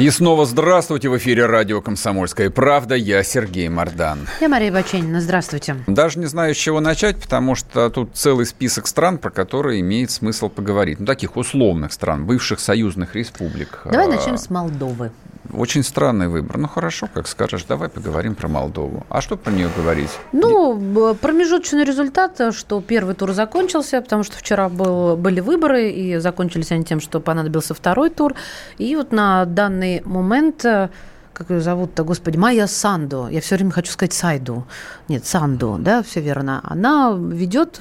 И снова здравствуйте в эфире радио «Комсомольская правда». Я Сергей Мордан. Я Мария Баченина. Здравствуйте. Даже не знаю, с чего начать, потому что тут целый список стран, про которые имеет смысл поговорить. Ну, таких условных стран, бывших союзных республик. Давай А, начнем с Молдовы. Очень странный выбор. Ну, хорошо, как скажешь. Давай поговорим про Молдову. А что про нее говорить? Ну, промежуточный результат, э, что первый тур закончился, потому что вчера был, были выборы, и закончились они тем, что понадобился второй тур. И вот на данный момент, э, как ее зовут-то, господи, Майя Санду, я все время хочу сказать Сайду, нет, Санду, да, все верно, она ведет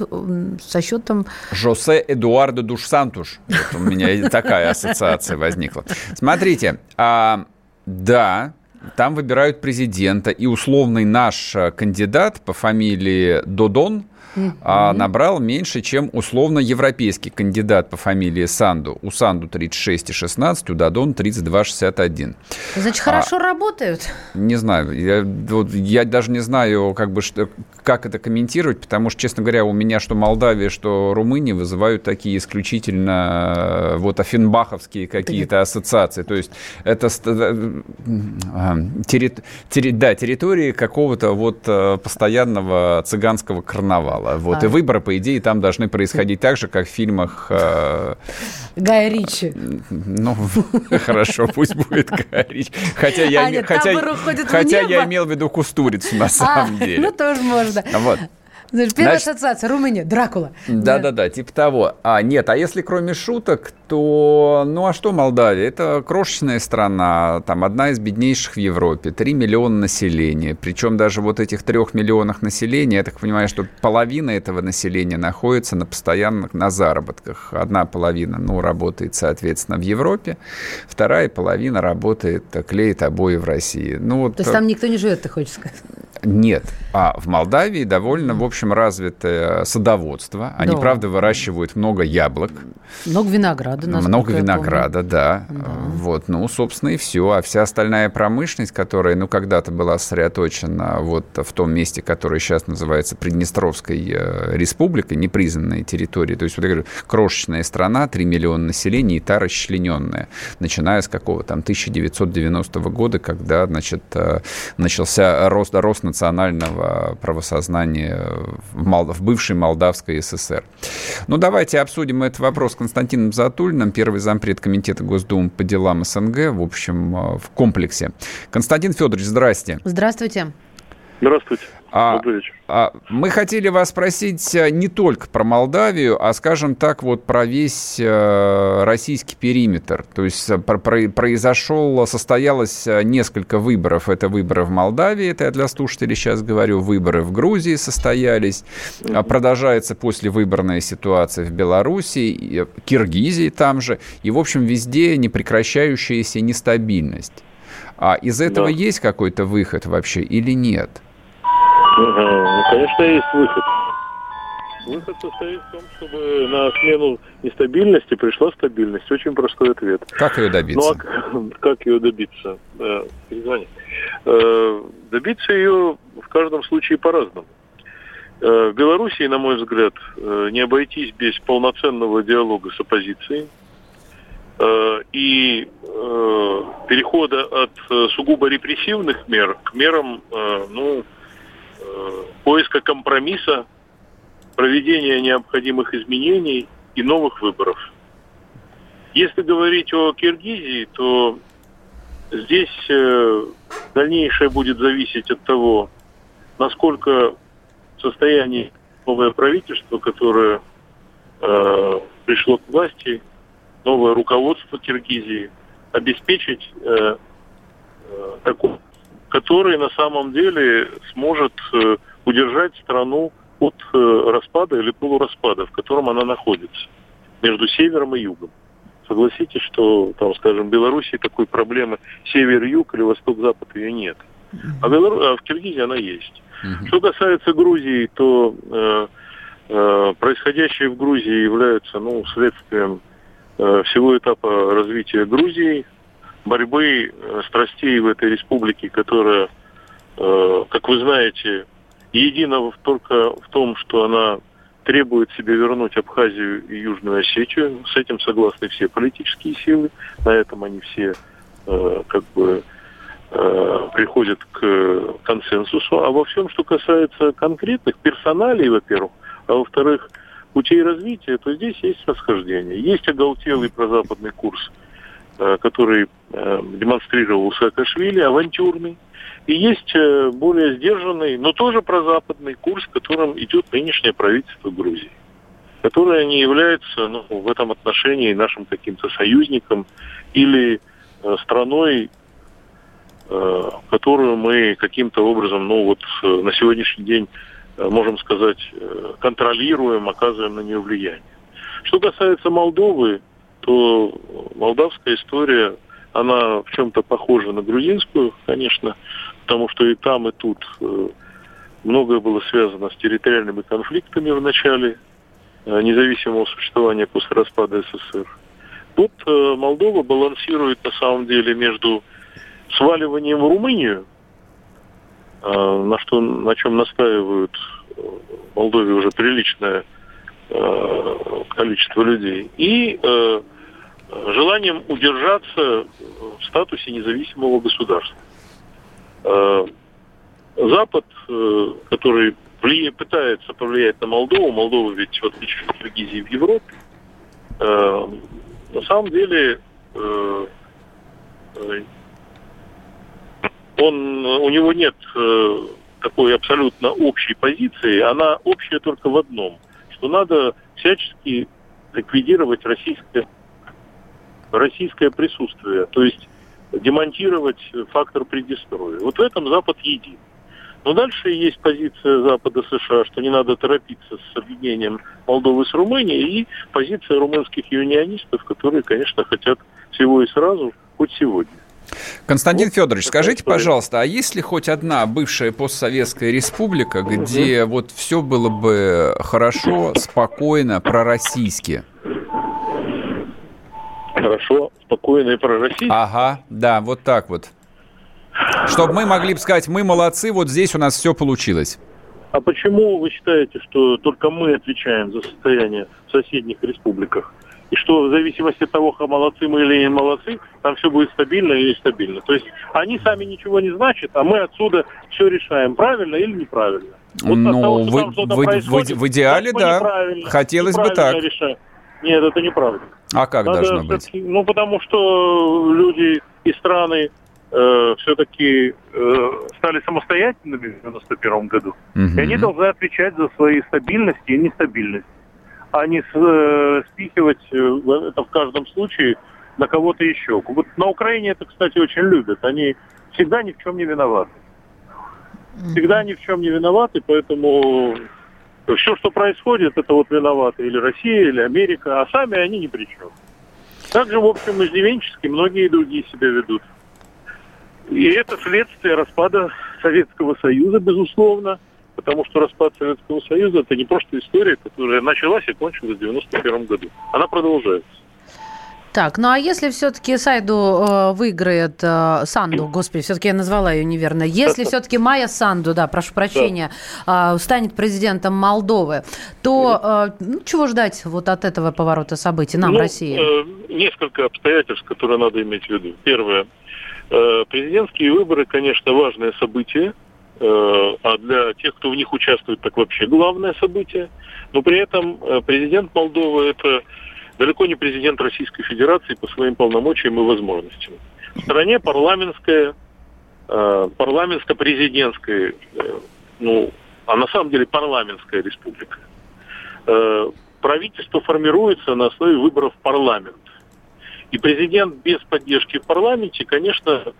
со счетом Жосе Эдуардо Душ Сантуш. Вот у меня такая ассоциация возникла. Смотрите, а, да, там выбирают президента, и условный наш э, кандидат по фамилии Додон а, набрал меньше, чем условно европейский кандидат по фамилии Санду. У Санду 36,16, у Додон 32,61. Значит, хорошо работают. Не знаю, я, вот я даже не знаю, как, бы, что, как это комментировать, потому что, честно говоря, у меня что Молдавия, что Румыния вызывают такие исключительно э, вот афинбаховские какие-то ассоциации. То есть это э, а, терри- терри- да, территории какого-то вот э, постоянного цыганского карнавала. Вот. А. И выборы, по идее, там должны происходить так же, как в фильмах э, Гая Ричи. ну, хорошо, пусть будет говорить. Хотя я, А, нет, хотя, хотя я имел в виду кустурицу на А, самом деле. ну тоже можно. Вот. Первая Значит- ассоциация Румыния, Дракула. Да-да-да, типа того. А, нет, а если кроме шуток, то, ну а что Молдавия? Это крошечная страна, там одна из беднейших в Европе, 3 миллиона населения. Причем даже вот этих трех миллионах населения, я так понимаю, что половина этого населения находится на постоянных, на заработках. Одна половина, ну, работает, соответственно, в Европе, вторая половина работает, клеит обои в России. Ну, вот, То есть там никто не живет, ты хочешь сказать? Нет. А в Молдавии довольно, в общем, развитое садоводство. Они, Да. правда, выращивают много яблок, Много винограда. много винограда, да. Вот, ну, собственно, и все. А вся остальная промышленность, которая, ну, когда-то была сосредоточена вот в том месте, которое сейчас называется Приднестровской э, республикой, непризнанной территорией, то есть, вот я говорю, крошечная страна, 3 миллиона населения, и та расчлененная, начиная с какого там 1990 года, когда, значит, э, начался рост, рост национального правосознания в, Мол- в бывшей Молдавской ССР. Ну, давайте обсудим этот вопрос с Константином Затулиным, первый зампред Комитета Госдумы по делам СНГ, в общем, э, в комплексе. Константин Федорович, здрасте. Здравствуйте. Здравствуйте. А, Добрый вечер. а, мы хотели вас спросить э, не только про Молдавию, а, скажем так, вот про весь э, российский периметр. То есть э, про- про- произошел, состоялось э, несколько выборов. Это выборы в Молдавии, это я для слушателей сейчас говорю, выборы в Грузии состоялись. А Продолжается послевыборная ситуация в Беларуси, Киргизии там же. И, в общем, везде непрекращающаяся нестабильность. А из этого Да. есть какой-то выход вообще или нет? Ну, конечно, есть выход. Выход состоит в том, чтобы на смену нестабильности пришла стабильность. Очень простой ответ. Как ее добиться? Ну а как ее добиться? Э, перезвони. Э, Добиться ее в каждом случае по-разному. Э, В Белоруссии, на мой взгляд, э, не обойтись без полноценного диалога с оппозицией э, и э, перехода от э, сугубо репрессивных мер к мерам э, ну, э, поиска компромисса, проведения необходимых изменений и новых выборов. Если говорить о Киргизии, то здесь э, дальнейшее будет зависеть от того, насколько в состоянии новое правительство, которое э, пришло к власти, новое руководство Киргизии, обеспечить э, э, который на самом деле сможет э, удержать страну от э, распада или полураспада, в котором она находится, между севером и югом. Согласитесь, что, там, скажем, в Беларуси такой проблемы север-юг или восток-запад ее нет. А, в Белору- а в Киргизии она есть. Угу. Что касается Грузии, то э, э, происходящее в Грузии является ну, следствием э, всего этапа развития Грузии, борьбы э, страстей в этой республике, которая, э, как вы знаете, едина только в том, что она требует себе вернуть Абхазию и Южную Осетию. С этим согласны все политические силы. На этом они все э, как бы приходят к консенсусу. А во всем, что касается конкретных персоналей, во-первых, а во-вторых, путей развития, то здесь есть расхождение. Есть оголтелый прозападный курс, который э, демонстрировал Саакашвили, авантюрный. И есть э, более сдержанный, но тоже прозападный курс, которым идет нынешнее правительство Грузии, которое не является ну, в этом отношении нашим каким-то союзником или э, страной, э, которую мы каким-то образом, ну вот э, на сегодняшний день, э, можем сказать, э, контролируем, оказываем на нее влияние. Что касается Молдовы, то молдавская история, она в чем-то похожа на грузинскую, конечно, потому что и там, и тут э, многое было связано с территориальными конфликтами в начале э, независимого существования после распада СССР. Тут э, Молдова балансирует на самом деле между сваливанием в Румынию, на, что, на чем настаивают в Молдове уже приличное количество людей, и желанием удержаться в статусе независимого государства. Э, Запад, э, который пытается повлиять на Молдову, Молдова ведь в отличие от Киргизии в Европе, э, на самом деле он, у него нет такой абсолютно общей позиции, она общая только в одном, что надо всячески ликвидировать российское, российское присутствие. То есть демонтировать фактор предистроя. Вот в этом Запад един. Но дальше есть позиция Запада США, что не надо торопиться с объединением Молдовы с Румынией, и позиция румынских юнионистов, которые, конечно, хотят всего и сразу, хоть сегодня. Константин вот Федорович, скажите, история. пожалуйста, а есть ли хоть одна бывшая постсоветская республика, где угу. вот все было бы хорошо, спокойно, пророссийски? Хорошо, спокойно и пророссийски. Ага, да, вот так вот. Чтобы мы могли бы сказать, мы молодцы, вот здесь у нас все получилось. А почему вы считаете, что только мы отвечаем за состояние в соседних республиках? И что в зависимости от того, молодцы мы или не молодцы, там все будет стабильно или нестабильно. То есть они сами ничего не значат, а мы отсюда все решаем, правильно или неправильно. Вот ну, того, вы, вы, вы, в идеале, да. Хотелось бы так. Решаем. Нет, это неправда. А как Надо должно быть? Ну, потому что люди и страны э, все-таки э, стали самостоятельными в 91 году. Угу. И они должны отвечать за свои стабильности и нестабильность. А не с, э, спихивать э, это в каждом случае на кого-то еще. Вот на Украине это, кстати, очень любят. Они всегда ни в чем не виноваты. Всегда ни в чем не виноваты, поэтому все, что происходит, это вот виноваты или Россия, или Америка, а сами они ни при чем. Также, в общем, издевенчески многие другие себя ведут. И это следствие распада Советского Союза, безусловно, потому что распад Советского Союза – это не просто история, которая началась и кончилась в 1991 году. Она продолжается. Так, ну а если все-таки Сайду э, выиграет э, Санду, господи, все-таки я назвала ее неверно, если все-таки Майя Санду, да, прошу прощения, э, станет президентом Молдовы, то э, ну, чего ждать вот от этого поворота событий нам, ну, России? Э, несколько обстоятельств, которые надо иметь в виду. Первое. Э, президентские выборы, конечно, важное событие, э, а для тех, кто в них участвует, так вообще главное событие. Но при этом э, президент Молдовы – это далеко не президент Российской Федерации по своим полномочиям и возможностям. В стране парламентская, э, парламентско-президентская, э, ну, а на самом деле парламентская республика. Э, правительство формируется на основе выборов в парламент. И президент без поддержки в парламенте, конечно,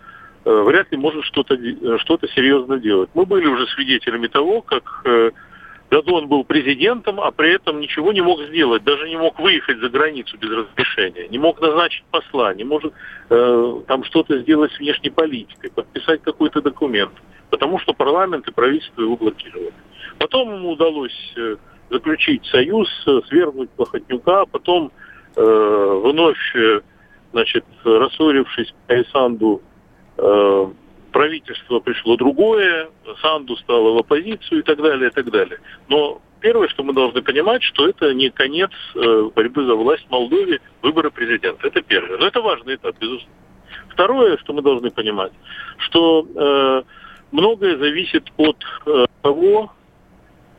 вряд ли может что-то что серьезно делать. Мы были уже свидетелями того, как Дадон был президентом, а при этом ничего не мог сделать, даже не мог выехать за границу без разрешения, не мог назначить посла, не может э, там что-то сделать с внешней политикой, подписать какой-то документ, потому что парламент и правительство его блокировали. Потом ему удалось э, заключить союз, э, свергнуть Плохотнюка, а потом э, вновь, э, значит, рассорившись по Санду, э, правительство пришло другое, Санду стало в оппозицию и так далее, и так далее. Но первое, что мы должны понимать, что это не конец э, борьбы за власть в Молдове, выборы президента. Это первое. Но это важный этап, безусловно. Второе, что мы должны понимать, что э, многое зависит от э, того,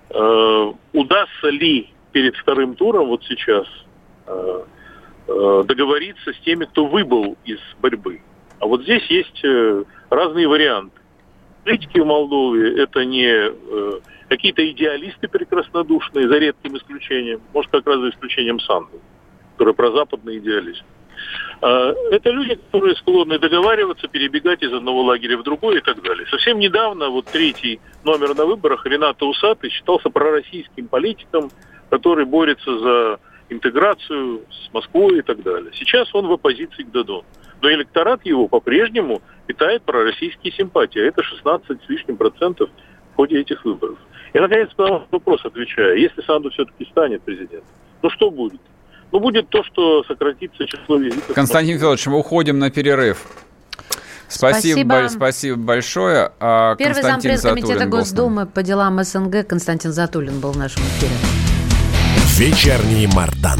э, удастся ли перед вторым туром вот сейчас э, э, договориться с теми, кто выбыл из борьбы. А вот здесь есть э, разные варианты. Политики в Молдове это не э, какие-то идеалисты прекраснодушные, за редким исключением, может, как раз за исключением Санды, который прозападный идеалист. Э, это люди, которые склонны договариваться, перебегать из одного лагеря в другой и так далее. Совсем недавно вот третий номер на выборах Рената Усатый считался пророссийским политиком, который борется за интеграцию с Москвой и так далее. Сейчас он в оппозиции к Дадону но электорат его по-прежнему питает пророссийские симпатии. А это 16 с лишним процентов в ходе этих выборов. И, наконец, на вопрос отвечаю. Если Санду все-таки станет президентом, ну что будет? Ну, будет то, что сократится число визитов. Константин Федорович, мы уходим на перерыв. Спасибо, спасибо. спасибо большое. А, Первый зампред комитета Госдумы по делам СНГ Константин Затулин был в нашем эфире. Вечерний Мардан.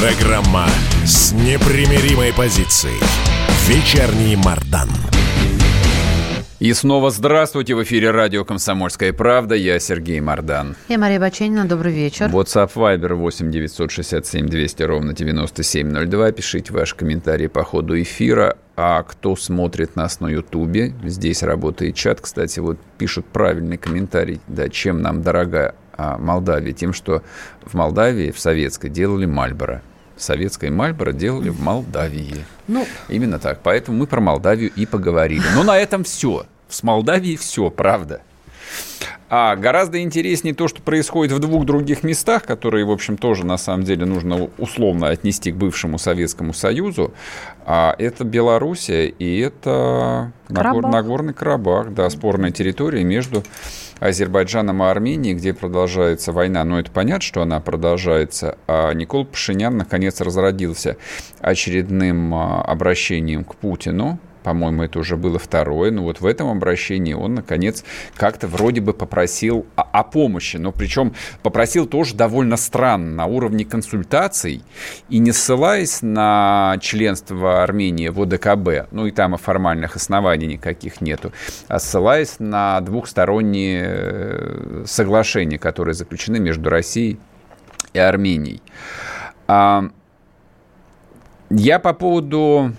Программа с непримиримой позицией. Вечерний Мардан. И снова здравствуйте. В эфире радио «Комсомольская правда». Я Сергей Мардан. Я Мария Баченина. Добрый вечер. WhatsApp Viber 8 967 200 ровно 9702. Пишите ваши комментарии по ходу эфира. А кто смотрит нас на Ютубе, здесь работает чат. Кстати, вот пишут правильный комментарий. Да, чем нам дорога а, Молдавия? Тем, что в Молдавии, в советской, делали Мальборо советской Мальборо делали в Молдавии. Ну, Именно так. Поэтому мы про Молдавию и поговорили. Но на этом все. С Молдавией все, правда. А гораздо интереснее то, что происходит в двух других местах, которые, в общем, тоже на самом деле нужно условно отнести к бывшему Советскому Союзу. А это Белоруссия и это Карабах. Нагорный Карабах, да, спорная территория между Азербайджаном и Арменией, где продолжается война. Но это понятно, что она продолжается. А Никол Пашинян наконец разродился очередным а, обращением к Путину по-моему, это уже было второе, но вот в этом обращении он, наконец, как-то вроде бы попросил о, о помощи, но причем попросил тоже довольно странно, на уровне консультаций, и не ссылаясь на членство Армении в ОДКБ, ну и там и формальных оснований никаких нету, а ссылаясь на двухсторонние э, соглашения, которые заключены между Россией и Арменией. Я по поводу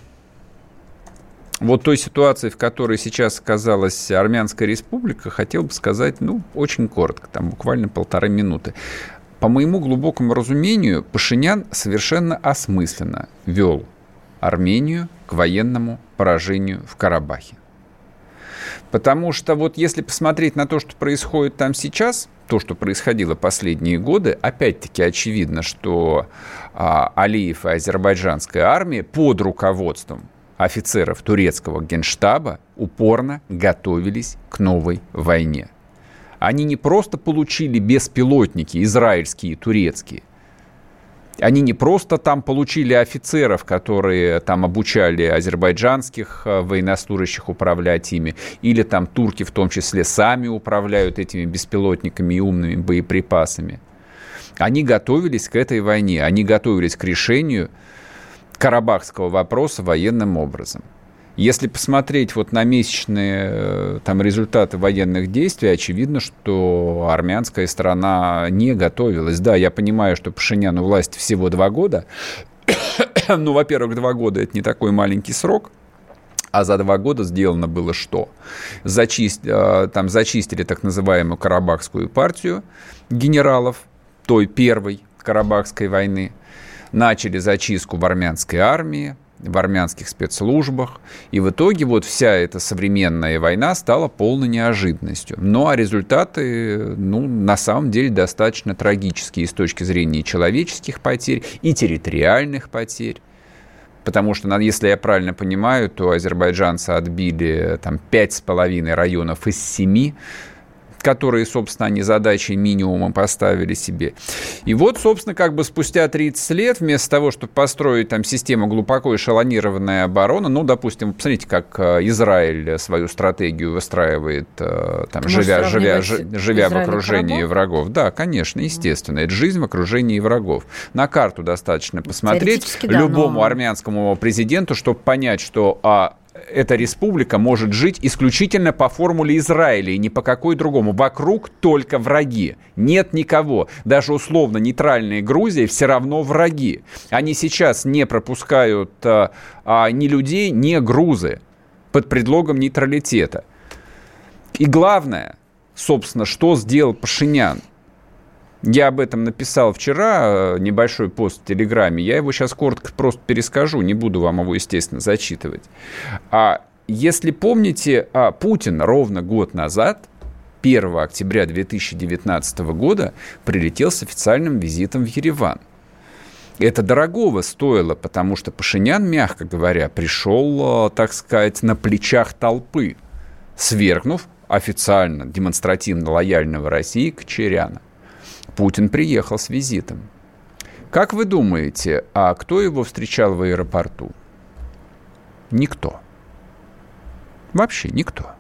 вот той ситуации, в которой сейчас оказалась Армянская республика, хотел бы сказать, ну, очень коротко, там буквально полторы минуты. По моему глубокому разумению, Пашинян совершенно осмысленно вел Армению к военному поражению в Карабахе. Потому что вот если посмотреть на то, что происходит там сейчас, то, что происходило последние годы, опять-таки очевидно, что а, Алиев и азербайджанская армия под руководством офицеров турецкого генштаба упорно готовились к новой войне. Они не просто получили беспилотники, израильские и турецкие, они не просто там получили офицеров, которые там обучали азербайджанских э, военнослужащих управлять ими, или там турки в том числе сами управляют этими беспилотниками и умными боеприпасами. Они готовились к этой войне, они готовились к решению карабахского вопроса военным образом. Если посмотреть вот на месячные э, там, результаты военных действий, очевидно, что армянская страна не готовилась. Да, я понимаю, что Пашиняну власть всего два года. ну, во-первых, два года – это не такой маленький срок. А за два года сделано было что? Зачист, э, там зачистили так называемую Карабахскую партию генералов той первой Карабахской войны. Начали зачистку в армянской армии, в армянских спецслужбах. И в итоге вот вся эта современная война стала полной неожиданностью. Ну, а результаты, ну, на самом деле достаточно трагические с точки зрения человеческих потерь, и территориальных потерь. Потому что, если я правильно понимаю, то азербайджанцы отбили там пять с половиной районов из семи которые, собственно, они задачей минимумом поставили себе. И вот, собственно, как бы спустя 30 лет, вместо того, чтобы построить там систему глубоко эшелонированной обороны, ну, допустим, посмотрите, как э, Израиль свою стратегию выстраивает, э, там, живя, живя, живя в окружении врагов. Да, конечно, естественно. Это жизнь в окружении врагов. На карту достаточно посмотреть да, любому но... армянскому президенту, чтобы понять, что а, эта республика может жить исключительно по формуле Израиля и ни по какой другому. Вокруг только враги. Нет никого. Даже условно нейтральные Грузии все равно враги. Они сейчас не пропускают а, а, ни людей, ни грузы под предлогом нейтралитета. И главное, собственно, что сделал Пашинян? Я об этом написал вчера, э, небольшой пост в Телеграме. Я его сейчас коротко просто перескажу, не буду вам его, естественно, зачитывать. А если помните, а, Путин ровно год назад 1 октября 2019 года прилетел с официальным визитом в Ереван. Это дорогого стоило, потому что Пашинян, мягко говоря, пришел, э, так сказать, на плечах толпы, свергнув официально, демонстративно лояльного России Кочеряна. Путин приехал с визитом. Как вы думаете, а кто его встречал в аэропорту? Никто. Вообще никто.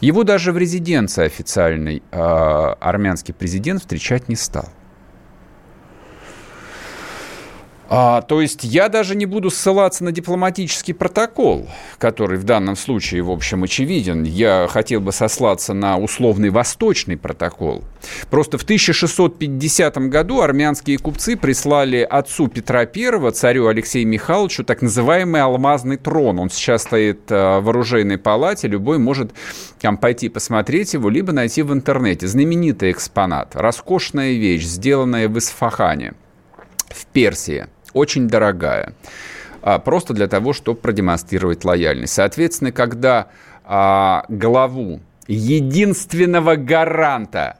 Его даже в резиденции официальной э, армянский президент встречать не стал. А, то есть я даже не буду ссылаться на дипломатический протокол, который в данном случае, в общем, очевиден. Я хотел бы сослаться на условный восточный протокол. Просто в 1650 году армянские купцы прислали отцу Петра I, царю Алексею Михайловичу, так называемый алмазный трон. Он сейчас стоит э, в оружейной палате, любой может там пойти посмотреть его, либо найти в интернете. Знаменитый экспонат, роскошная вещь, сделанная в Исфахане в Персии – очень дорогая, а, просто для того, чтобы продемонстрировать лояльность. Соответственно, когда а, главу единственного гаранта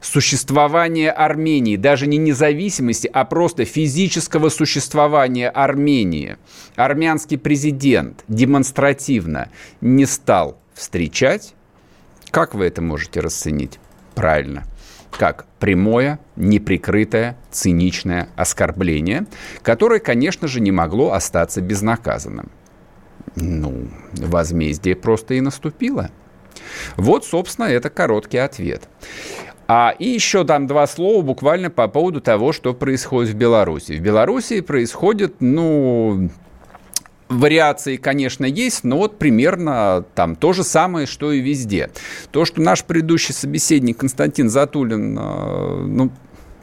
существования Армении, даже не независимости, а просто физического существования Армении, армянский президент демонстративно не стал встречать, как вы это можете расценить? Правильно – как прямое, неприкрытое, циничное оскорбление, которое, конечно же, не могло остаться безнаказанным. Ну, возмездие просто и наступило. Вот, собственно, это короткий ответ. А, и еще дам два слова буквально по поводу того, что происходит в Беларуси. В Беларуси происходит, ну, Вариации, конечно, есть, но вот примерно там то же самое, что и везде. То, что наш предыдущий собеседник Константин Затулин э, ну,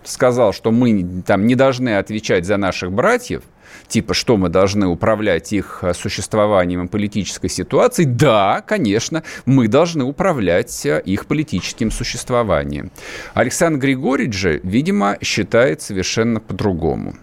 сказал, что мы там не должны отвечать за наших братьев, типа, что мы должны управлять их существованием и политической ситуацией, да, конечно, мы должны управлять э, их политическим существованием. Александр Григорьевич же, видимо, считает совершенно по-другому.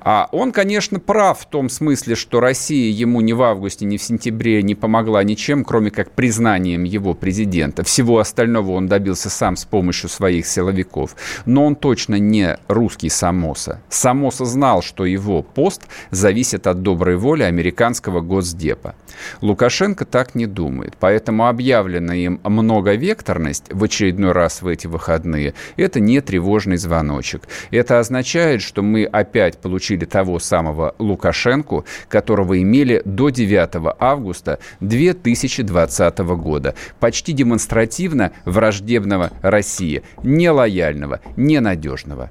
А он, конечно, прав в том смысле, что Россия ему ни в августе, ни в сентябре не помогла ничем, кроме как признанием его президента. Всего остального он добился сам с помощью своих силовиков. Но он точно не русский Самоса. Самоса знал, что его пост зависит от доброй воли американского госдепа. Лукашенко так не думает. Поэтому объявленная им многовекторность в очередной раз в эти выходные – это не тревожный звоночек. Это означает, что мы опять опять получили того самого Лукашенко, которого имели до 9 августа 2020 года. Почти демонстративно враждебного России, нелояльного, ненадежного.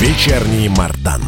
Вечерний Мардан.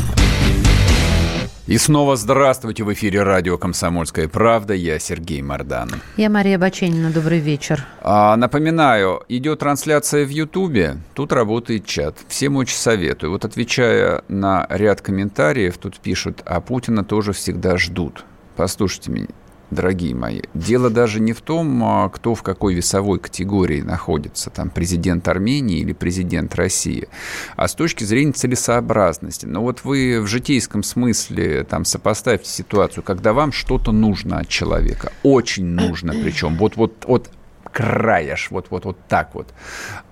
И снова здравствуйте в эфире радио «Комсомольская правда». Я Сергей Мордан. Я Мария Баченина. Добрый вечер. А, напоминаю, идет трансляция в Ютубе, тут работает чат. Всем очень советую. Вот отвечая на ряд комментариев, тут пишут, а Путина тоже всегда ждут. Послушайте меня, дорогие мои. Дело даже не в том, а, кто в какой весовой категории находится, там президент Армении или президент России, а с точки зрения целесообразности. Но вот вы в житейском смысле там сопоставьте ситуацию, когда вам что-то нужно от человека, очень нужно причем, вот вот вот краешь, вот вот вот так вот,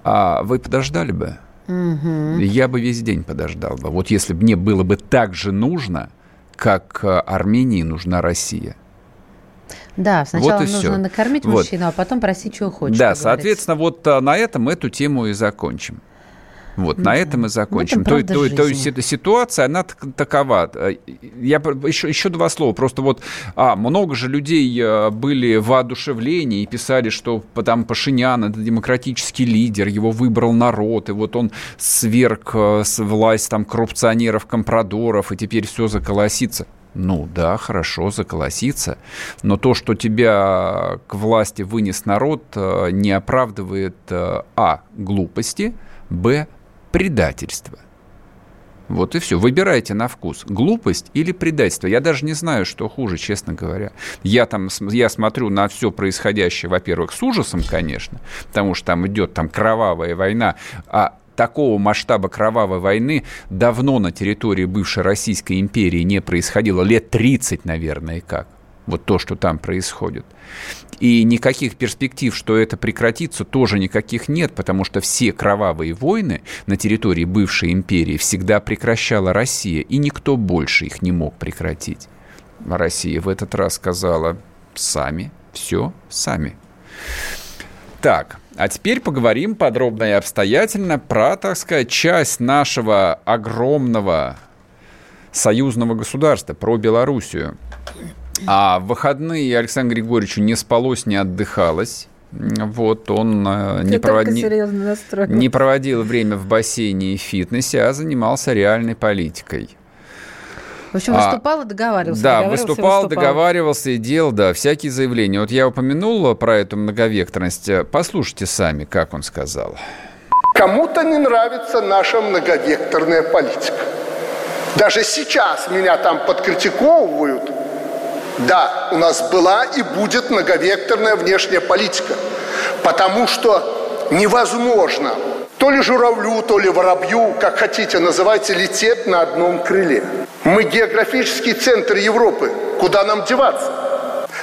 а вы подождали бы? Угу. Я бы весь день подождал бы. Вот если бы мне было бы так же нужно, как а, Армении нужна Россия. Да, сначала Вот нужно всё. накормить Вот. мужчину, а потом просить, чего хочешь. Да, соответственно, вот а, на этом эту тему и закончим. Вот, на этом и закончим. этом То, то- то есть эта ситуация, она так- такова. Э, Я еще, еще два слова. Просто вот а, много же людей э, были воодушевлении и писали, что там Пашинян это демократический лидер, его выбрал народ, и вот он сверг э, власть там коррупционеров, компрадоров, и теперь все заколосится. Ну да, хорошо, заколосится. Но то, что тебя к власти вынес народ, э, не оправдывает э, а. глупости, б. предательство. Вот и все. Выбирайте на вкус. Глупость или предательство. Я даже не знаю, что хуже, честно говоря. Я там я смотрю на все происходящее, во-первых, с ужасом, конечно, потому что там идет там кровавая война, а такого масштаба кровавой войны давно на территории бывшей Российской империи не происходило. Лет 30, наверное, как. Вот то, что там происходит. И никаких перспектив, что это прекратится, тоже никаких нет, потому что все кровавые войны на территории бывшей империи всегда прекращала Россия, и никто больше их не мог прекратить. Россия в этот раз сказала сами, все сами. Так, а теперь поговорим подробно и обстоятельно про, так сказать, часть нашего огромного союзного государства, про Белоруссию. А в выходные Александру Григорьевичу не спалось, не отдыхалось. Вот он э, не, провод- не- проводил время в бассейне и фитнесе, а занимался реальной политикой. В общем, А, выступал и договаривался. Да, договаривался и выступал, договаривался и делал, да, всякие заявления. Вот я упомянул про эту многовекторность. Послушайте сами, как он сказал. Кому-то не нравится наша многовекторная политика. Даже сейчас меня там подкритиковывают. Да, у нас была и будет многовекторная внешняя политика. Потому что невозможно то ли журавлю, то ли воробью, как хотите называйте, лететь на одном крыле. Мы географический центр Европы. Куда нам деваться?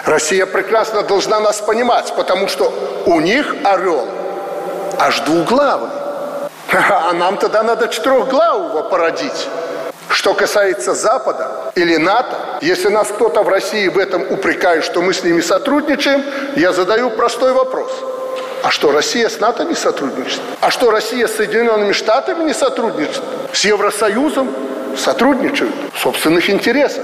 Россия прекрасно должна нас понимать, потому что у них орел аж двуглавый. А нам тогда надо четырехглавого породить. Что касается Запада или НАТО, если нас кто-то в России в этом упрекает, что мы с ними сотрудничаем, я задаю простой вопрос. А что, Россия с НАТО не сотрудничает? А что, Россия с Соединенными Штатами не сотрудничает? С Евросоюзом сотрудничают в собственных интересах.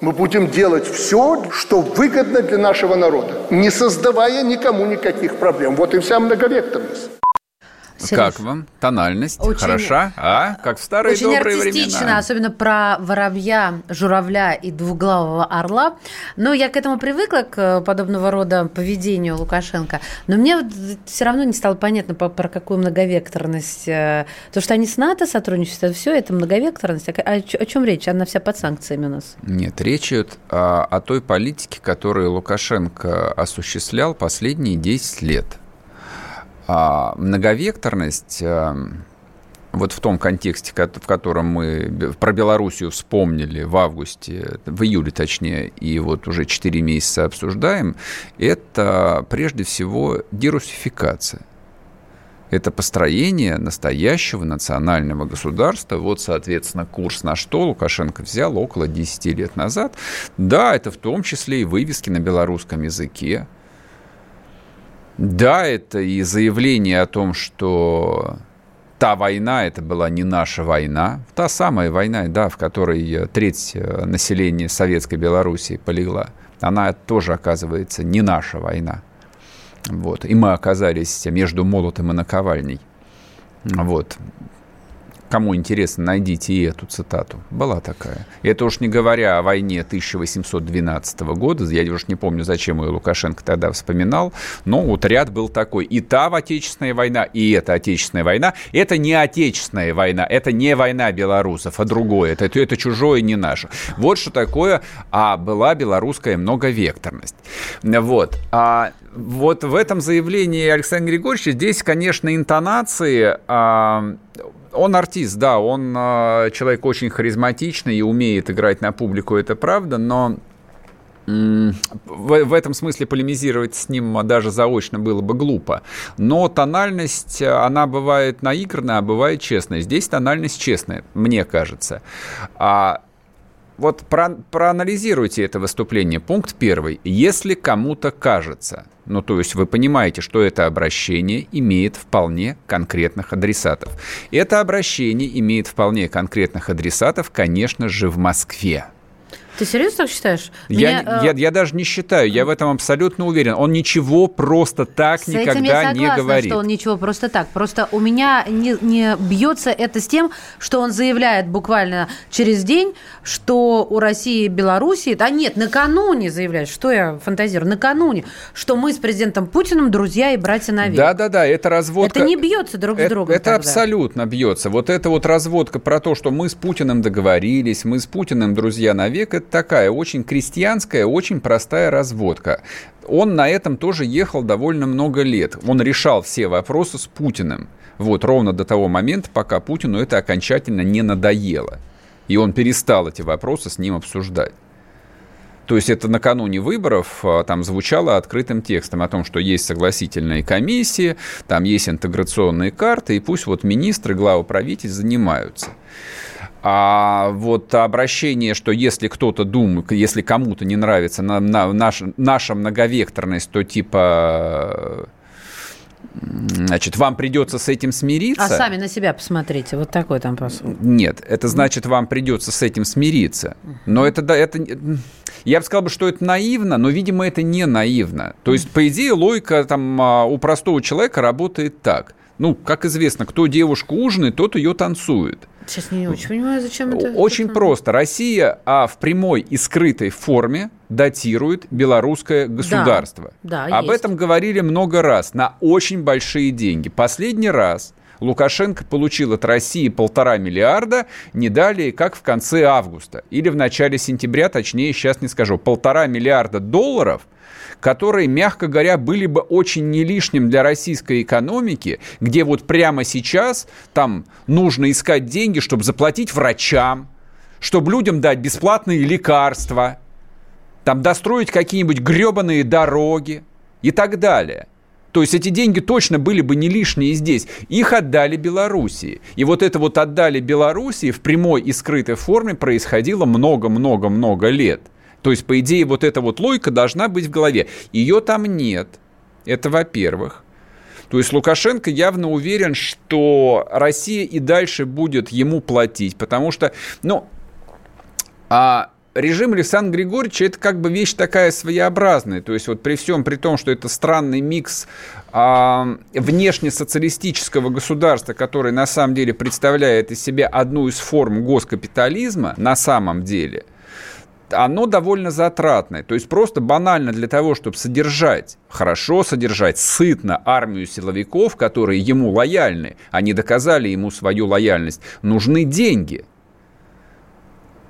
Мы будем делать все, что выгодно для нашего народа, не создавая никому никаких проблем. Вот и вся многовекторность. Сереж. Как вам? Тональность очень, хороша? А? Как в старые очень добрые артистично, времена. особенно про воробья, журавля и двуглавого орла. Но я к этому привыкла, к подобного рода поведению Лукашенко. Но мне все равно не стало понятно, про, про какую многовекторность. Э, то, что они с НАТО сотрудничают, это все, это многовекторность. А о, о чем речь? Она вся под санкциями у нас. Нет, речь идет о, о той политике, которую Лукашенко осуществлял последние 10 лет – а многовекторность э, вот в том контексте, в котором мы про Белоруссию вспомнили в августе, в июле точнее, и вот уже 4 месяца обсуждаем, это прежде всего дерусификация. Это построение настоящего национального государства. Вот, соответственно, курс на что Лукашенко взял около 10 лет назад. Да, это в том числе и вывески на белорусском языке. Да, это и заявление о том, что та война, это была не наша война. Та самая война, да, в которой треть э, населения Советской Белоруссии полегла. Она тоже, оказывается, не наша война. Вот. И мы оказались между молотом и наковальней. Вот. Кому интересно, найдите и эту цитату. Была такая. Это уж не говоря о войне 1812 года. Я уж не помню, зачем ее Лукашенко тогда вспоминал. Но вот ряд был такой. И та Отечественная война, и эта Отечественная война. Это не Отечественная война. Это не война белорусов, а другое. Это, это, это чужое, не наше. Вот что такое а была белорусская многовекторность. Вот. А вот в этом заявлении Александра Григорьевича здесь, конечно, интонации а, он артист, да, он э, человек очень харизматичный и умеет играть на публику, это правда, но в, в этом смысле полемизировать с ним даже заочно было бы глупо. Но тональность, она бывает наигранная, а бывает честная. Здесь тональность честная, мне кажется. А вот про, проанализируйте это выступление. Пункт первый. Если кому-то кажется, ну то есть вы понимаете, что это обращение имеет вполне конкретных адресатов. Это обращение имеет вполне конкретных адресатов, конечно же, в Москве. Ты серьезно так считаешь? Я, Меня, я, я даже не считаю, я в этом абсолютно уверен. Он ничего просто так с никогда этим я согласна, не говорит. что он ничего просто так. Просто у меня не, не бьется это с тем, что он заявляет буквально через день, что у России и Белоруссии... А нет, накануне заявляет, что я фантазирую, накануне, что мы с президентом Путиным друзья и братья навек. Да-да-да, это разводка... Это не бьется друг с другом Это, это абсолютно бьется. Вот эта вот разводка про то, что мы с Путиным договорились, мы с Путиным друзья навек, это такая очень крестьянская, очень простая разводка. Он на этом тоже ехал довольно много лет. Он решал все вопросы с Путиным. Вот, ровно до того момента, пока Путину это окончательно не надоело. И он перестал эти вопросы с ним обсуждать. То есть это накануне выборов а, там звучало открытым текстом о том, что есть согласительные комиссии, там есть интеграционные карты, и пусть вот министры, главы правительств занимаются. А вот обращение, что если кто-то думает, если кому-то не нравится на, на, наша, наша многовекторность, то типа Значит, вам придется с этим смириться. А сами на себя посмотрите. Вот такой там посыл. Нет, это значит, вам придется с этим смириться. Но это, да, это... Я бы сказал, что это наивно, но, видимо, это не наивно. То есть, по идее, логика там а, у простого человека работает так. Ну, как известно, кто девушку ужинает, тот ее танцует. Сейчас не очень понимаю, зачем это. Очень просто. Россия а в прямой и скрытой форме датирует белорусское государство. Да, да, Об есть. этом говорили много раз, на очень большие деньги. Последний раз Лукашенко получил от России полтора миллиарда не далее, как в конце августа или в начале сентября, точнее, сейчас не скажу, полтора миллиарда долларов – которые, мягко говоря, были бы очень не лишним для российской экономики, где вот прямо сейчас там нужно искать деньги, чтобы заплатить врачам, чтобы людям дать бесплатные лекарства, там достроить какие-нибудь гребаные дороги и так далее. То есть эти деньги точно были бы не лишние здесь. Их отдали Белоруссии. И вот это вот отдали Белоруссии в прямой и скрытой форме происходило много-много-много лет – то есть, по идее, вот эта вот логика должна быть в голове. Ее там нет. Это во-первых. То есть Лукашенко явно уверен, что Россия и дальше будет ему платить, потому что, ну, а режим Александра Григорьевича это как бы вещь такая своеобразная. То есть вот при всем при том, что это странный микс а, внешне-социалистического государства, который на самом деле представляет из себя одну из форм госкапитализма, на самом деле – оно довольно затратное. То есть просто банально для того, чтобы содержать, хорошо содержать, сытно армию силовиков, которые ему лояльны, они доказали ему свою лояльность, нужны деньги –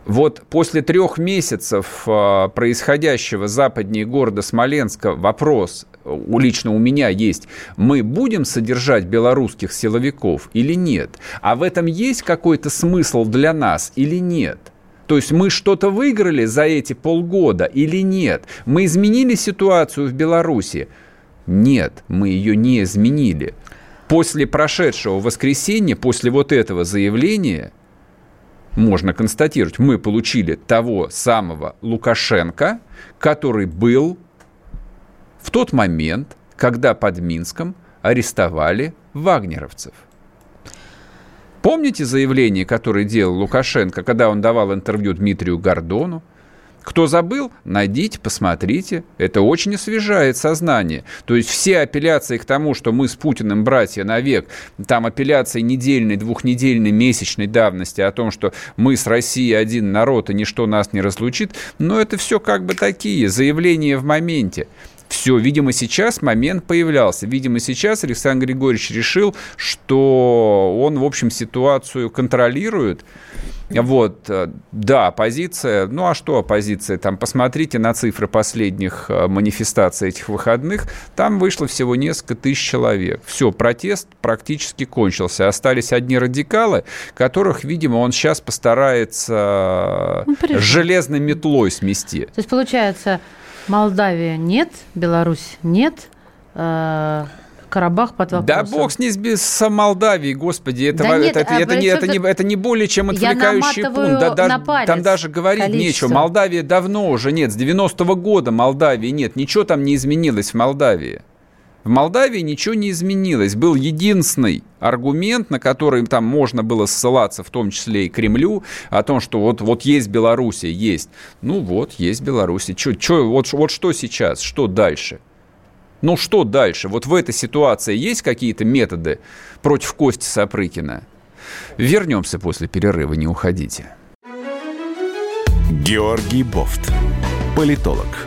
вот после трех месяцев а, происходящего западнее города Смоленска вопрос, лично у меня есть, мы будем содержать белорусских силовиков или нет? А в этом есть какой-то смысл для нас или нет? То есть мы что-то выиграли за эти полгода или нет? Мы изменили ситуацию в Беларуси? Нет, мы ее не изменили. После прошедшего воскресенья, после вот этого заявления, можно констатировать, мы получили того самого Лукашенко, который был в тот момент, когда под Минском арестовали вагнеровцев. Помните заявление, которое делал Лукашенко, когда он давал интервью Дмитрию Гордону? Кто забыл, найдите, посмотрите. Это очень освежает сознание. То есть все апелляции к тому, что мы с Путиным братья навек, там апелляции недельной, двухнедельной, месячной давности о том, что мы с Россией один народ и ничто нас не разлучит, но это все как бы такие заявления в моменте. Все, видимо, сейчас момент появлялся. Видимо, сейчас Александр Григорьевич решил, что он, в общем, ситуацию контролирует. Вот, э, да, оппозиция, ну а что оппозиция? Там посмотрите на цифры последних э, манифестаций этих выходных, там вышло всего несколько тысяч человек. Все, протест практически кончился. Остались одни радикалы, которых, видимо, он сейчас постарается ну, железной метлой смести. То есть, получается, Молдавия нет, Беларусь нет, э, Карабах под вопросом. Да бог с ней с Молдавией, господи, это, да нет, это, а это, не, это, не, это не более чем отвлекающий пункт. Да, да, там даже говорить количество. нечего. Молдавия давно уже нет, с 90-го года Молдавии нет, ничего там не изменилось в Молдавии. В Молдавии ничего не изменилось. Был единственный аргумент, на который там можно было ссылаться, в том числе и Кремлю, о том, что вот, вот есть Белоруссия, есть. Ну вот, есть Белоруссия. Чё, чё, вот, вот что сейчас, что дальше? Ну что дальше? Вот в этой ситуации есть какие-то методы против Кости Сапрыкина? Вернемся после перерыва, не уходите. Георгий Бофт. Политолог,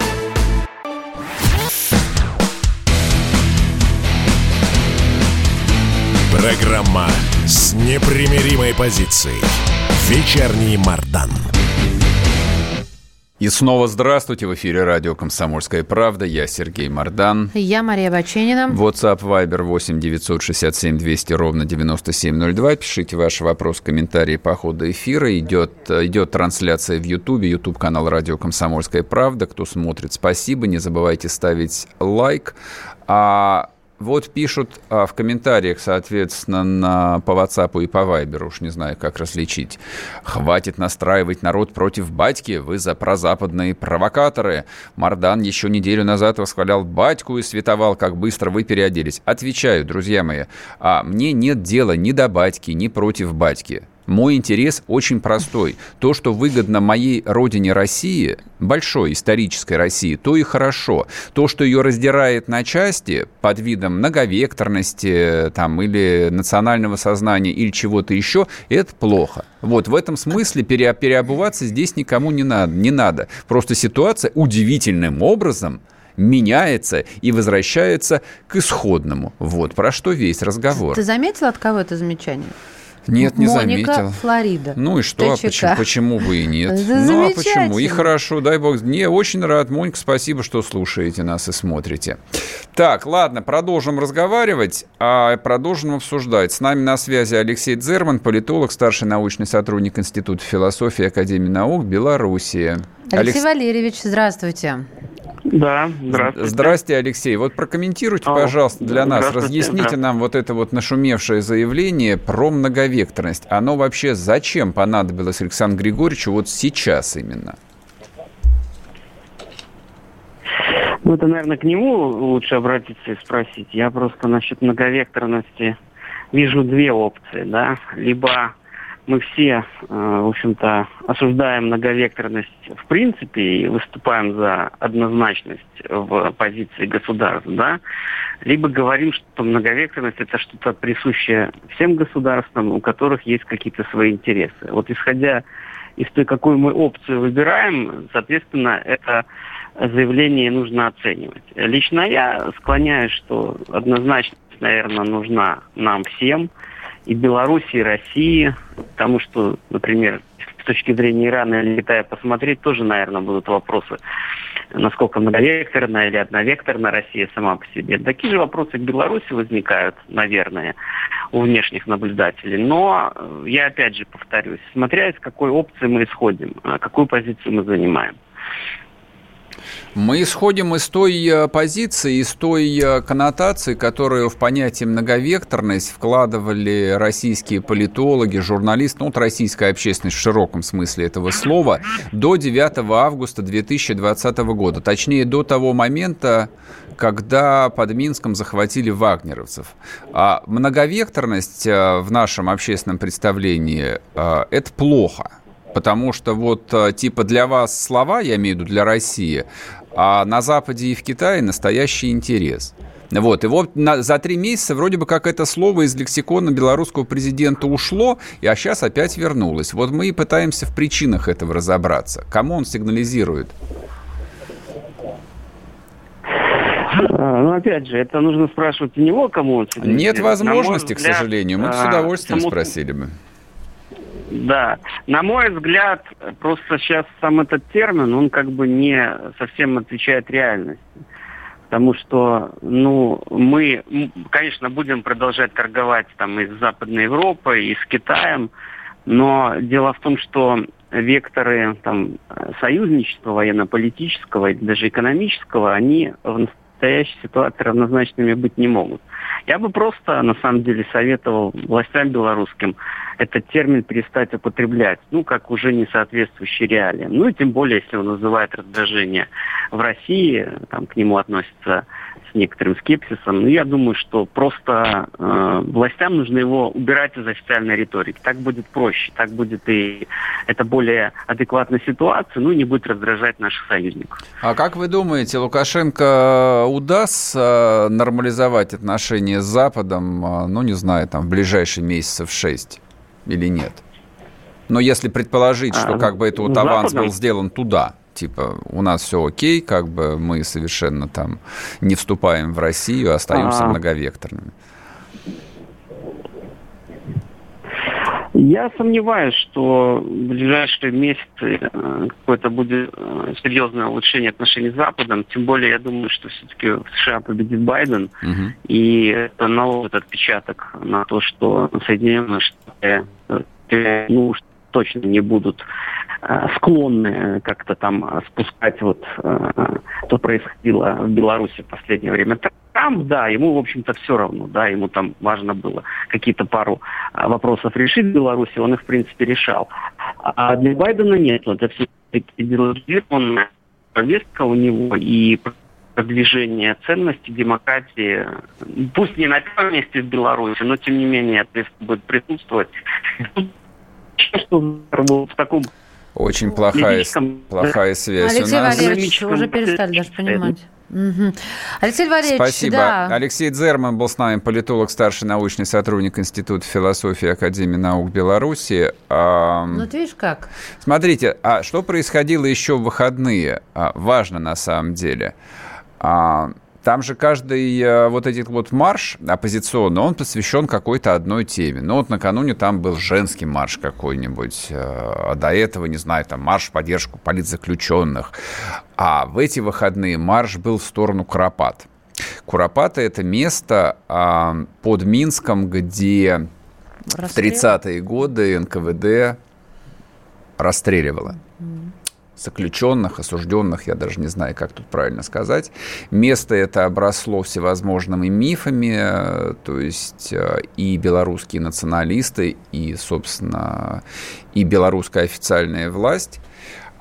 Программа с непримиримой позицией. Вечерний Мардан. И снова здравствуйте. В эфире радио «Комсомольская правда». Я Сергей Мордан. Я Мария Баченина. WhatsApp Viber 8 967 200 ровно 9702. Пишите ваши вопросы, комментарии по ходу эфира. Идет, идет трансляция в YouTube, YouTube канал радио «Комсомольская правда». Кто смотрит, спасибо. Не забывайте ставить лайк. А вот пишут а, в комментариях, соответственно, на, по WhatsApp и по Viber, уж не знаю, как различить. Хватит настраивать народ против батьки, вы за прозападные провокаторы. Мардан еще неделю назад восхвалял батьку и световал, как быстро вы переоделись. Отвечаю, друзья мои, а мне нет дела ни до батьки, ни против батьки. Мой интерес очень простой. То, что выгодно моей родине России, большой исторической России, то и хорошо. То, что ее раздирает на части под видом многовекторности там, или национального сознания или чего-то еще, это плохо. Вот в этом смысле пере, переобуваться здесь никому не надо, не надо. Просто ситуация удивительным образом меняется и возвращается к исходному. Вот про что весь разговор. Ты заметил от кого это замечание? Нет, не Моника, заметил. Флорида. Ну и что? А почему, почему бы и нет? ну а почему? И хорошо, дай бог. Не, очень рад. Моника, спасибо, что слушаете нас и смотрите. Так, ладно, продолжим разговаривать, а продолжим обсуждать. С нами на связи Алексей Дзерман, политолог, старший научный сотрудник Института философии Академии наук Белоруссии. Алексей Алекс... Валерьевич, здравствуйте. Да, здравствуйте. Здрасте, Алексей. Вот прокомментируйте, О, пожалуйста, для нас, разъясните да. нам вот это вот нашумевшее заявление про многовекторность. Оно вообще зачем понадобилось Александру Григорьевичу вот сейчас именно? Ну, это, наверное, к нему лучше обратиться и спросить. Я просто насчет многовекторности вижу две опции, да. Либо мы все, э, в общем-то, осуждаем многовекторность в принципе и выступаем за однозначность в позиции государств, да, либо говорим, что многовекторность это что-то присущее всем государствам, у которых есть какие-то свои интересы. Вот исходя из той, какую мы опцию выбираем, соответственно, это заявление нужно оценивать. Лично я склоняюсь, что однозначно, наверное, нужна нам всем, и Беларуси, и России, потому что, например, с точки зрения Ирана или Китая посмотреть, тоже, наверное, будут вопросы, насколько многовекторная или одновекторная Россия сама по себе. Такие же вопросы к Беларуси возникают, наверное, у внешних наблюдателей. Но э, я опять же повторюсь, смотря из какой опции мы исходим, э, какую позицию мы занимаем. Мы исходим из той э, позиции, из той э, коннотации, которую в понятие многовекторность вкладывали российские политологи, журналисты, ну, вот российская общественность в широком смысле этого слова, до 9 августа 2020 года. Точнее, до того момента, когда под Минском захватили вагнеровцев. А многовекторность э, в нашем общественном представлении – это плохо. Потому что вот э, типа для вас слова, я имею в виду для России, а на Западе и в Китае настоящий интерес. Вот, и вот на, за три месяца вроде бы как это слово из лексикона белорусского президента ушло, и а сейчас опять вернулось. Вот мы и пытаемся в причинах этого разобраться. Кому он сигнализирует? А, Ну, опять же, это нужно спрашивать у него, кому он сигнализирует. Нет возможности, к взгляд, сожалению. Мы бы с а, удовольствием спросили бы. Да. На мой взгляд, просто сейчас сам этот термин, он как бы не совсем отвечает реальности. Потому что, ну, мы, конечно, будем продолжать торговать там и с Западной Европой, и с Китаем, но дело в том, что векторы там, союзничества военно-политического и даже экономического, они в настоящей ситуации равнозначными быть не могут. Я бы просто, на самом деле, советовал властям белорусским этот термин перестать употреблять, ну, как уже не соответствующий реалиям. Ну, и тем более, если он вызывает раздражение в России, там к нему относятся с некоторым скепсисом. Ну, я думаю, что просто э, властям нужно его убирать из официальной риторики. Так будет проще, так будет и это более адекватная ситуация, ну, и не будет раздражать наших союзников. А как вы думаете, Лукашенко удастся нормализовать отношения с Западом, а, ну, не знаю, там, в ближайшие месяцев шесть или нет? Но если предположить, что А, как бы это вот с аванс Западом? был сделан туда, типа, у нас все окей, как бы мы совершенно там не вступаем в Россию, а остаемся А. многовекторными. Я сомневаюсь, что в ближайшие месяцы э, какое-то будет э, серьезное улучшение отношений с Западом. Тем более, я думаю, что все-таки в США победит Байден. Мгм. И это наложит отпечаток на то, что Соединенные Штаты э, ну, точно не будут э, склонны э, как-то там э, спускать вот э, то происходило в Беларуси в последнее время. Трамп, да, ему, в общем-то, все равно, да, ему там важно было какие-то пару вопросов решить в Беларуси, он их, в принципе, решал. А для Байдена нет, это все-таки идеологизированная повестка у него и продвижение ценностей демократии, пусть не на первом месте в Беларуси, но тем не менее это будет присутствовать. Что в таком Очень плохая, плохая связь Алексей у нас. Валерьевич, уже перестали даже понимать. Мгм. Алексей Валерьевич, Спасибо. да. Алексей Дзерман был с нами, политолог, старший научный сотрудник Института философии Академии наук Беларуси. А, Ну, ты видишь как? Смотрите, а что происходило еще в выходные? А, важно на самом деле. А, там же каждый э, вот этот вот марш оппозиционный, он посвящен какой-то одной теме. Ну вот накануне там был женский марш какой-нибудь, э, а до этого, не знаю, там марш в поддержку политзаключенных. А в эти выходные марш был в сторону Куропат. Куропаты – это место а, под Минском, где в Расстрел? 30-е годы НКВД расстреливало заключенных, осужденных, я даже не знаю, как тут правильно сказать. Место это обросло всевозможными мифами, то есть э, и белорусские националисты, и, собственно, и белорусская официальная власть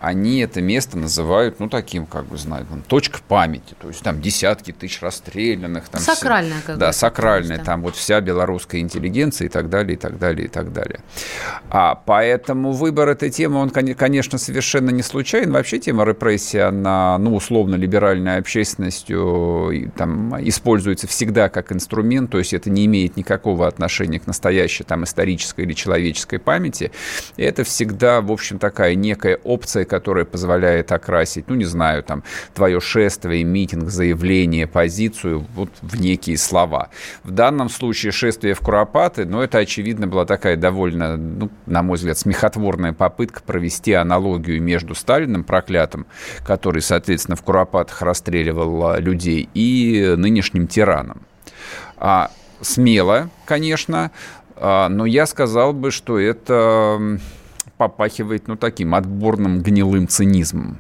они это место называют, ну, таким, как бы, знаете, точка памяти. То есть там десятки тысяч расстрелянных. Там сакральная, все, как Да, сакральная. Да. Там вот вся белорусская интеллигенция и так далее, и так далее, и так далее. А поэтому выбор этой темы, он, конечно, совершенно не случайен. Вообще тема репрессии, она, ну, условно-либеральной общественностью там, используется всегда как инструмент, то есть это не имеет никакого отношения к настоящей там исторической или человеческой памяти. И это всегда, в общем, такая некая опция, которая позволяет окрасить, ну, не знаю, там, твое шествие, митинг, заявление, позицию вот в некие слова. В данном случае шествие в Куропаты, ну, это, очевидно, была такая довольно, ну, на мой взгляд, смехотворная попытка провести аналогию между Сталиным проклятым, который, соответственно, в Куропатах расстреливал а, людей, и нынешним тираном. А, смело, конечно, а, но я сказал бы, что это попахивает, ну, таким отборным гнилым цинизмом.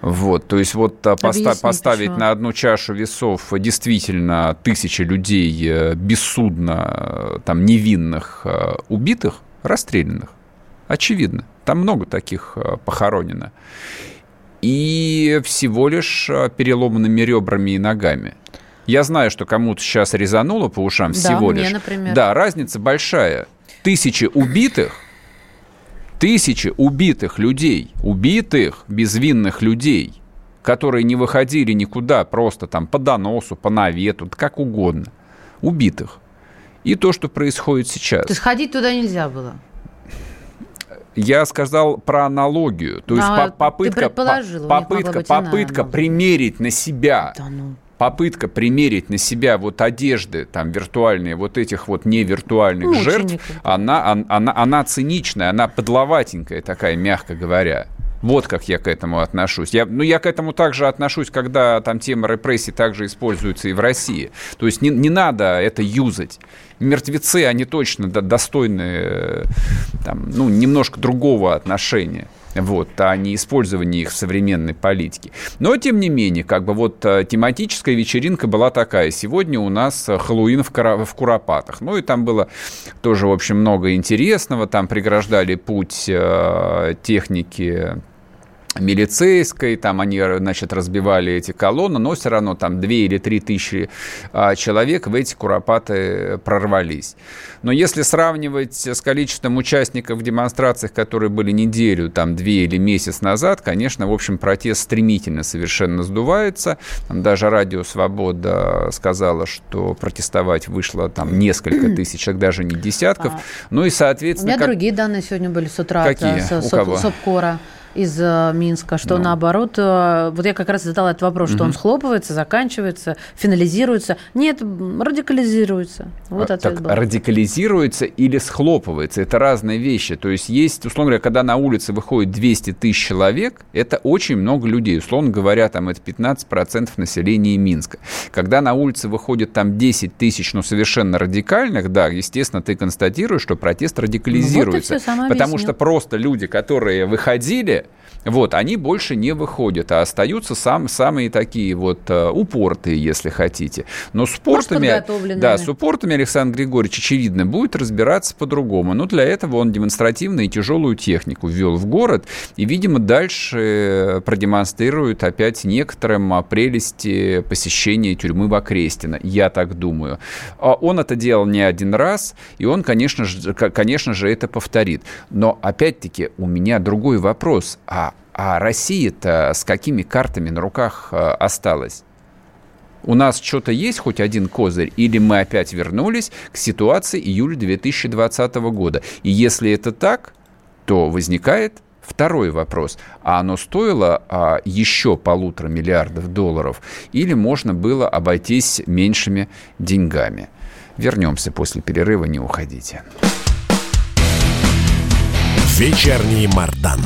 Вот, то есть вот а, поста- поставить почему. на одну чашу весов действительно тысячи людей э, бессудно, э, там, невинных, э, убитых, расстрелянных. Очевидно. Там много таких похоронено. И всего лишь переломанными ребрами и ногами. Я знаю, что кому-то сейчас резануло по ушам да, всего мне, лишь. Например. Да, разница большая. Тысячи убитых Тысячи убитых людей, убитых безвинных людей, которые не выходили никуда, просто там по доносу, по навету, как угодно, убитых. И то, что происходит сейчас. То есть ходить туда нельзя было? Я сказал про аналогию. То есть а, попытка, попытка, попытка примерить на себя да, ну попытка примерить на себя вот одежды там виртуальные, вот этих вот невиртуальных ну, жертв, она, она, она циничная, она подловатенькая такая, мягко говоря. Вот как я к этому отношусь. Я, ну, я к этому также отношусь, когда там тема репрессий также используется и в России. То есть не, не надо это юзать. Мертвецы, они точно достойны э, там, ну, немножко другого отношения вот, а не использование их в современной политике. Но, тем не менее, как бы вот э, тематическая вечеринка была такая. Сегодня у нас э, Хэллоуин в, Кара... в Куропатах. Ну, и там было тоже, в общем, много интересного. Там преграждали путь э, техники милицейской, там они, значит, разбивали эти колонны, но все равно там 2 или 3 тысячи а, человек в эти куропаты прорвались. Но если сравнивать с количеством участников в демонстрациях, которые были неделю, там, две или месяц назад, конечно, в общем, протест стремительно совершенно сдувается. Там даже Радио Свобода сказала, что протестовать вышло там несколько тысячек, даже не десятков. А, ну и, соответственно... У меня как... другие данные сегодня были с утра. Какие? От, У кого? Сопкора из э, Минска, что ну. наоборот, э, вот я как раз задала этот вопрос, что угу. он схлопывается, заканчивается, финализируется. Нет, радикализируется. Вот а, так, был. радикализируется или схлопывается, это разные вещи. То есть есть, условно говоря, когда на улице выходит 200 тысяч человек, это очень много людей. Условно говоря, там это 15% населения Минска. Когда на улице выходит там 10 тысяч, ну, совершенно радикальных, да, естественно, ты констатируешь, что протест радикализируется. Ну, вот потому объяснил. что просто люди, которые выходили, вот, они больше не выходят, а остаются сам, самые такие вот uh, упортые, если хотите. Но с упортами, да, с упортами Александр Григорьевич, очевидно, будет разбираться по-другому. Но для этого он демонстративно и тяжелую технику ввел в город, и, видимо, дальше продемонстрирует опять некоторым прелести посещения тюрьмы Бакрестина. Я так думаю. А он это делал не один раз, и он, конечно же, конечно же это повторит. Но, опять-таки, у меня другой вопрос. А а Россия-то с какими картами на руках э, осталась? У нас что-то есть, хоть один козырь, или мы опять вернулись к ситуации июля 2020 года? И если это так, то возникает второй вопрос. А оно стоило а, еще полутора миллиардов долларов или можно было обойтись меньшими деньгами? Вернемся после перерыва, не уходите. Вечерний Мардан.